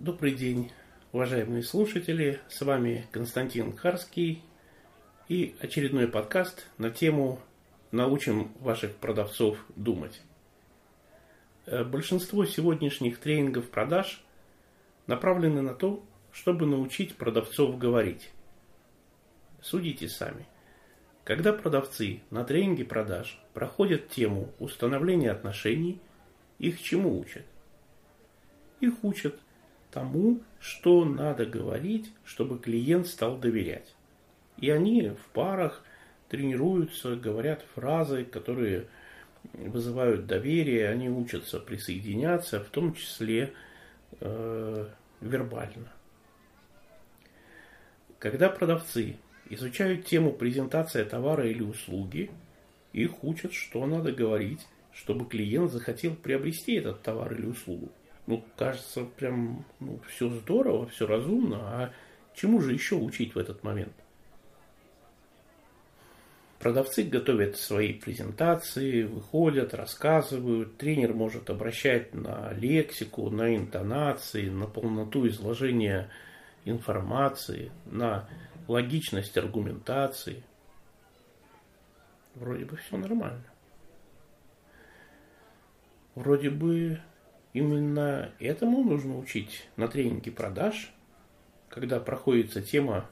Добрый день, уважаемые слушатели. С вами Константин Харский и очередной подкаст на тему «Научим ваших продавцов думать». Э, большинство сегодняшних тренингов продаж направлены на то, чтобы научить продавцов говорить. Судите сами. Когда продавцы на тренинге продаж проходят тему установления отношений, их чему учат? Их учат – тому, что надо говорить, чтобы клиент стал доверять. И они в парах тренируются, говорят фразы, которые вызывают доверие, они учатся присоединяться, в том числе э, вербально. Когда продавцы изучают тему презентация товара или услуги, их учат, что надо говорить, чтобы клиент захотел приобрести этот товар или услугу ну, кажется, прям ну, все здорово, все разумно, а чему же еще учить в этот момент? Продавцы готовят свои презентации, выходят, рассказывают. Тренер может обращать на лексику, на интонации, на полноту изложения информации, на логичность аргументации. Вроде бы все нормально. Вроде бы Именно этому нужно учить на тренинге продаж, когда проходится тема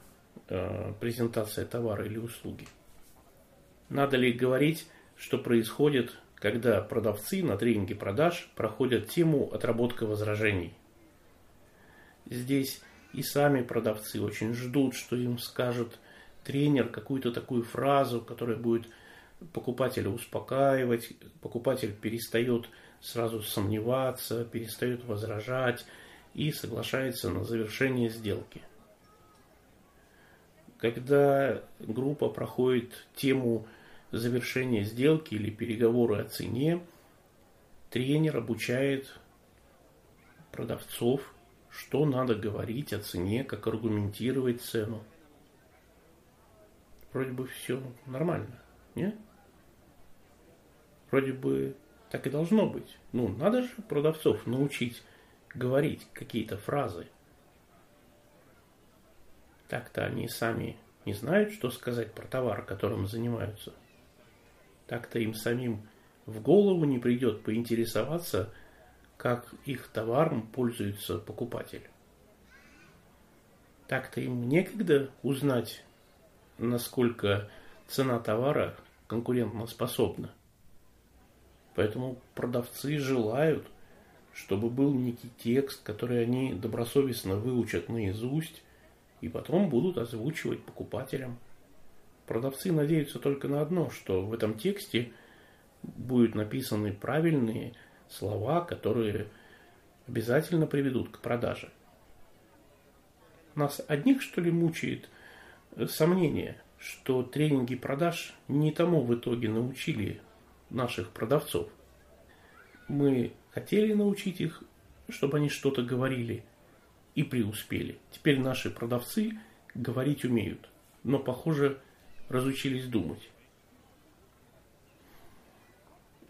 э, презентация товара или услуги. Надо ли говорить, что происходит, когда продавцы на тренинге продаж проходят тему отработка возражений? Здесь и сами продавцы очень ждут, что им скажет тренер какую-то такую фразу, которая будет покупателя успокаивать, покупатель перестает сразу сомневаться, перестает возражать и соглашается на завершение сделки. Когда группа проходит тему завершения сделки или переговоры о цене, тренер обучает продавцов, что надо говорить о цене, как аргументировать цену. Вроде бы все нормально, не? Вроде бы так и должно быть. Ну, надо же продавцов научить говорить какие-то фразы. Так-то они сами не знают, что сказать про товар, которым занимаются. Так-то им самим в голову не придет поинтересоваться, как их товаром пользуется покупатель. Так-то им некогда узнать, насколько цена товара конкурентоспособна. Поэтому продавцы желают, чтобы был некий текст, который они добросовестно выучат наизусть и потом будут озвучивать покупателям. Продавцы надеются только на одно, что в этом тексте будут написаны правильные слова, которые обязательно приведут к продаже. Нас одних, что ли, мучает сомнение, что тренинги продаж не тому в итоге научили наших продавцов. Мы хотели научить их, чтобы они что-то говорили, и преуспели. Теперь наши продавцы говорить умеют, но, похоже, разучились думать.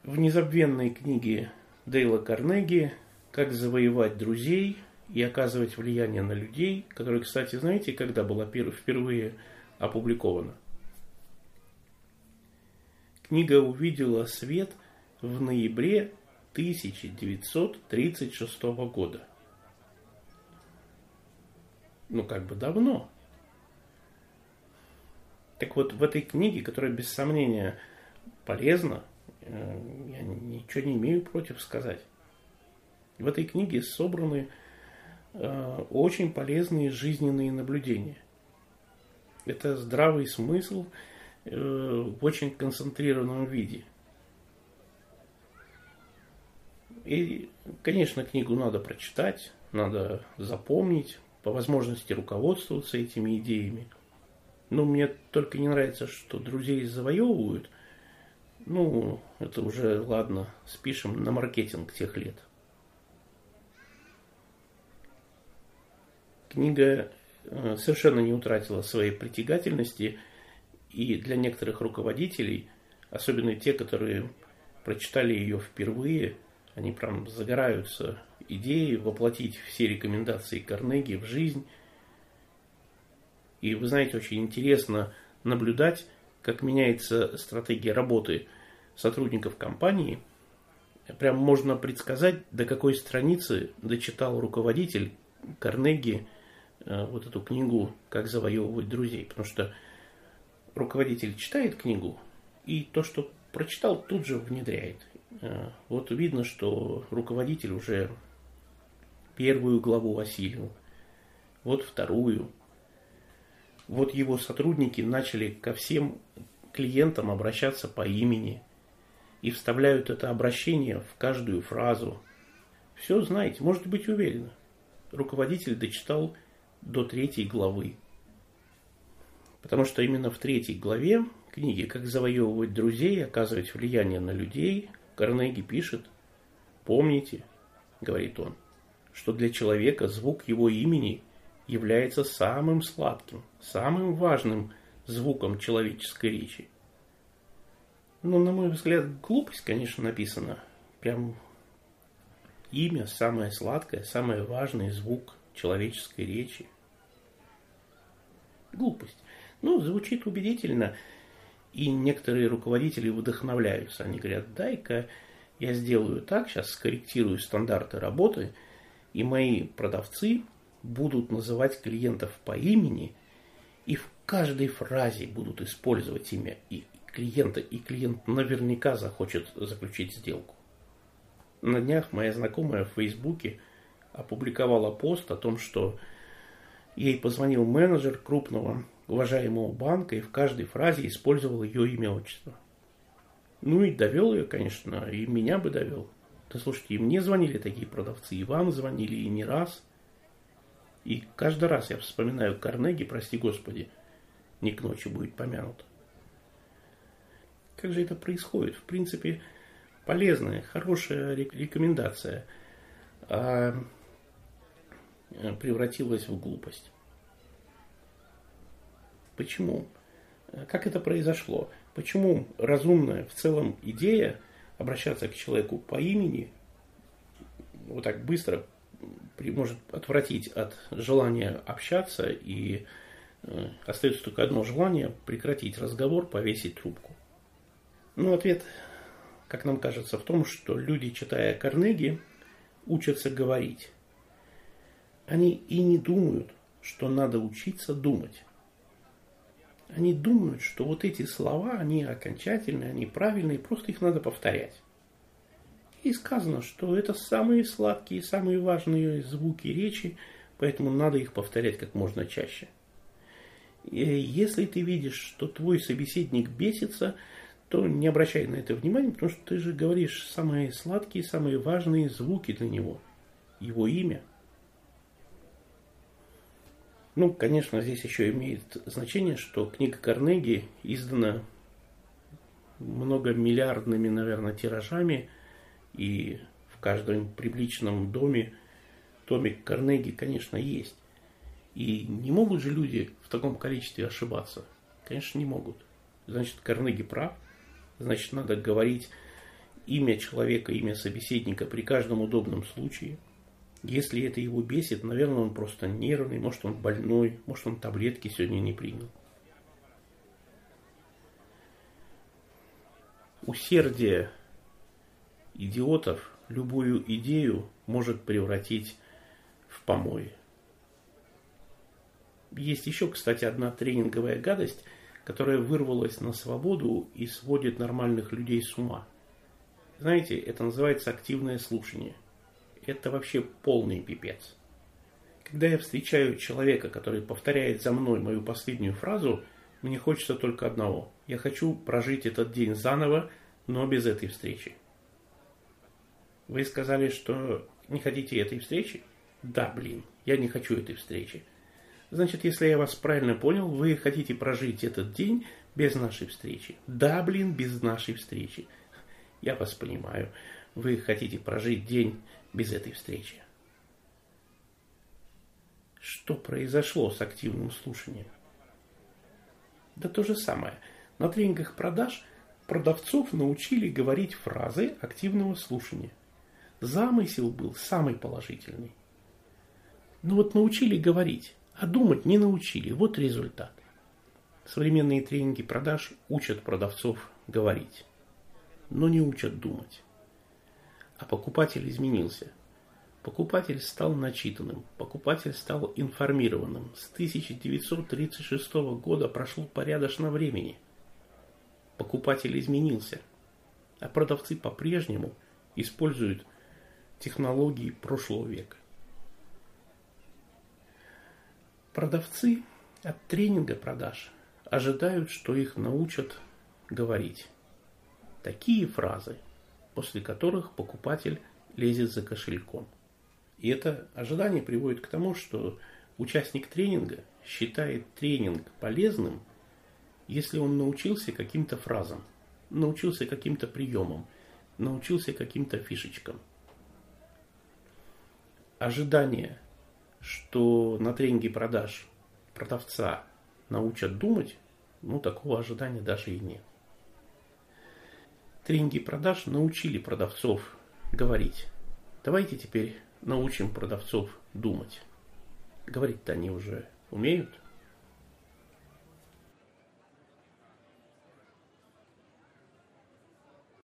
В незабвенной книге Дейла Карнеги «Как завоевать друзей и оказывать влияние на людей», которая, кстати, знаете, когда была впервые опубликована – Книга увидела свет в ноябре 1936 года. Ну, как бы давно. Так вот, в этой книге, которая без сомнения полезна, э, я ничего не имею против сказать. В этой книге собраны э, очень полезные жизненные наблюдения. Это здравый смысл – в очень концентрированном виде. И, конечно, книгу надо прочитать, надо запомнить, по возможности руководствоваться этими идеями. Но мне только не нравится, что друзей завоевывают. Ну, это уже, ладно, спишем на маркетинг тех лет. Книга э, совершенно не утратила своей притягательности – и для некоторых руководителей, особенно те, которые прочитали ее впервые, Они прям загораются идеей воплотить все рекомендации Карнеги в жизнь. И вы знаете, очень интересно наблюдать, как меняется стратегия работы сотрудников компании. Прям можно предсказать, до какой страницы дочитал руководитель Карнеги э, вот эту книгу «Как завоевывать друзей». Потому что руководитель читает книгу, и то, что прочитал, тут же внедряет. Э, вот видно, что руководитель уже первую главу осилил, вот вторую. Вот его сотрудники начали ко всем клиентам обращаться по имени и вставляют это обращение в каждую фразу. Все знаете, можете быть уверены. Руководитель дочитал до третьей главы. Потому что именно в третьей главе книги «Как завоевывать друзей, оказывать влияние на людей» Карнеги пишет «Помните, — говорит он, — что для человека звук его имени является самым сладким, самым важным звуком человеческой речи. Ну, на мой взгляд, глупость, конечно, написана. Прям имя самое сладкое, самый важный звук человеческой речи. Глупость. Ну, звучит убедительно. И некоторые руководители вдохновляются. Они говорят, дай-ка я сделаю так, сейчас скорректирую стандарты работы, и мои продавцы будут называть клиентов по имени, и в каждой фразе будут использовать имя и клиента, и клиент наверняка захочет заключить сделку. На днях моя знакомая в Фейсбуке опубликовала пост о том, что ей позвонил менеджер крупного уважаемого банка и в каждой фразе использовал ее имя отчество. Ну и довел ее, конечно, и меня бы довел. Да слушайте, и мне звонили такие продавцы, и вам звонили, и не раз. И каждый раз я вспоминаю Карнеги, прости господи, не к ночи будет помянут. Как же это происходит? В принципе, полезная, хорошая рекомендация а превратилась в глупость. Почему? Как это произошло? Почему разумная в целом идея обращаться к человеку по имени вот так быстро может отвратить от желания общаться и э, остается только одно желание прекратить разговор, повесить трубку. Ну, ответ, как нам кажется, в том, что люди, читая Карнеги, учатся говорить. Они и не думают, что надо учиться думать они думают, что вот эти слова, они окончательные, они правильные, просто их надо повторять. И сказано, что это самые сладкие, самые важные звуки речи, поэтому надо их повторять как можно чаще. И если ты видишь, что твой собеседник бесится, то не обращай на это внимания, потому что ты же говоришь самые сладкие, самые важные звуки для него, его имя. Ну, конечно, здесь еще имеет значение, что книга Карнеги издана многомиллиардными, наверное, тиражами, и в каждом прибличном доме томик Карнеги, конечно, есть. И не могут же люди в таком количестве ошибаться? Конечно, не могут. Значит, Карнеги прав. Значит, надо говорить имя человека, имя собеседника при каждом удобном случае – если это его бесит, наверное, он просто нервный, может он больной, может он таблетки сегодня не принял. Усердие идиотов любую идею может превратить в помой. Есть еще, кстати, одна тренинговая гадость, которая вырвалась на свободу и сводит нормальных людей с ума. Знаете, это называется активное слушание – это вообще полный пипец. Когда я встречаю человека, который повторяет за мной мою последнюю фразу, мне хочется только одного. Я хочу прожить этот день заново, но без этой встречи. Вы сказали, что не хотите этой встречи? Да, блин, я не хочу этой встречи. Значит, если я вас правильно понял, вы хотите прожить этот день без нашей встречи. Да, блин, без нашей встречи. Я вас понимаю. Вы хотите прожить день без этой встречи. Что произошло с активным слушанием? Да то же самое. На тренингах продаж продавцов научили говорить фразы активного слушания. замысел был самый положительный. Ну вот научили говорить, а думать не научили. Вот результат. Современные тренинги продаж учат продавцов говорить, но не учат думать. А покупатель изменился. Покупатель стал начитанным, покупатель стал информированным. С 1936 года прошло порядочно времени. Покупатель изменился, а продавцы по-прежнему используют технологии прошлого века. Продавцы от тренинга продаж ожидают, что их научат говорить. Такие фразы, после которых покупатель лезет за кошельком. И это ожидание приводит к тому, что участник тренинга считает тренинг полезным, если он научился каким-то фразам, научился каким-то приемам, научился каким-то фишечкам. Ожидание, что на тренинге продаж продавца научат думать, ну такого ожидания даже и нет. Тренинги продаж научили продавцов говорить. Давайте теперь научим продавцов думать. Говорить-то они уже умеют.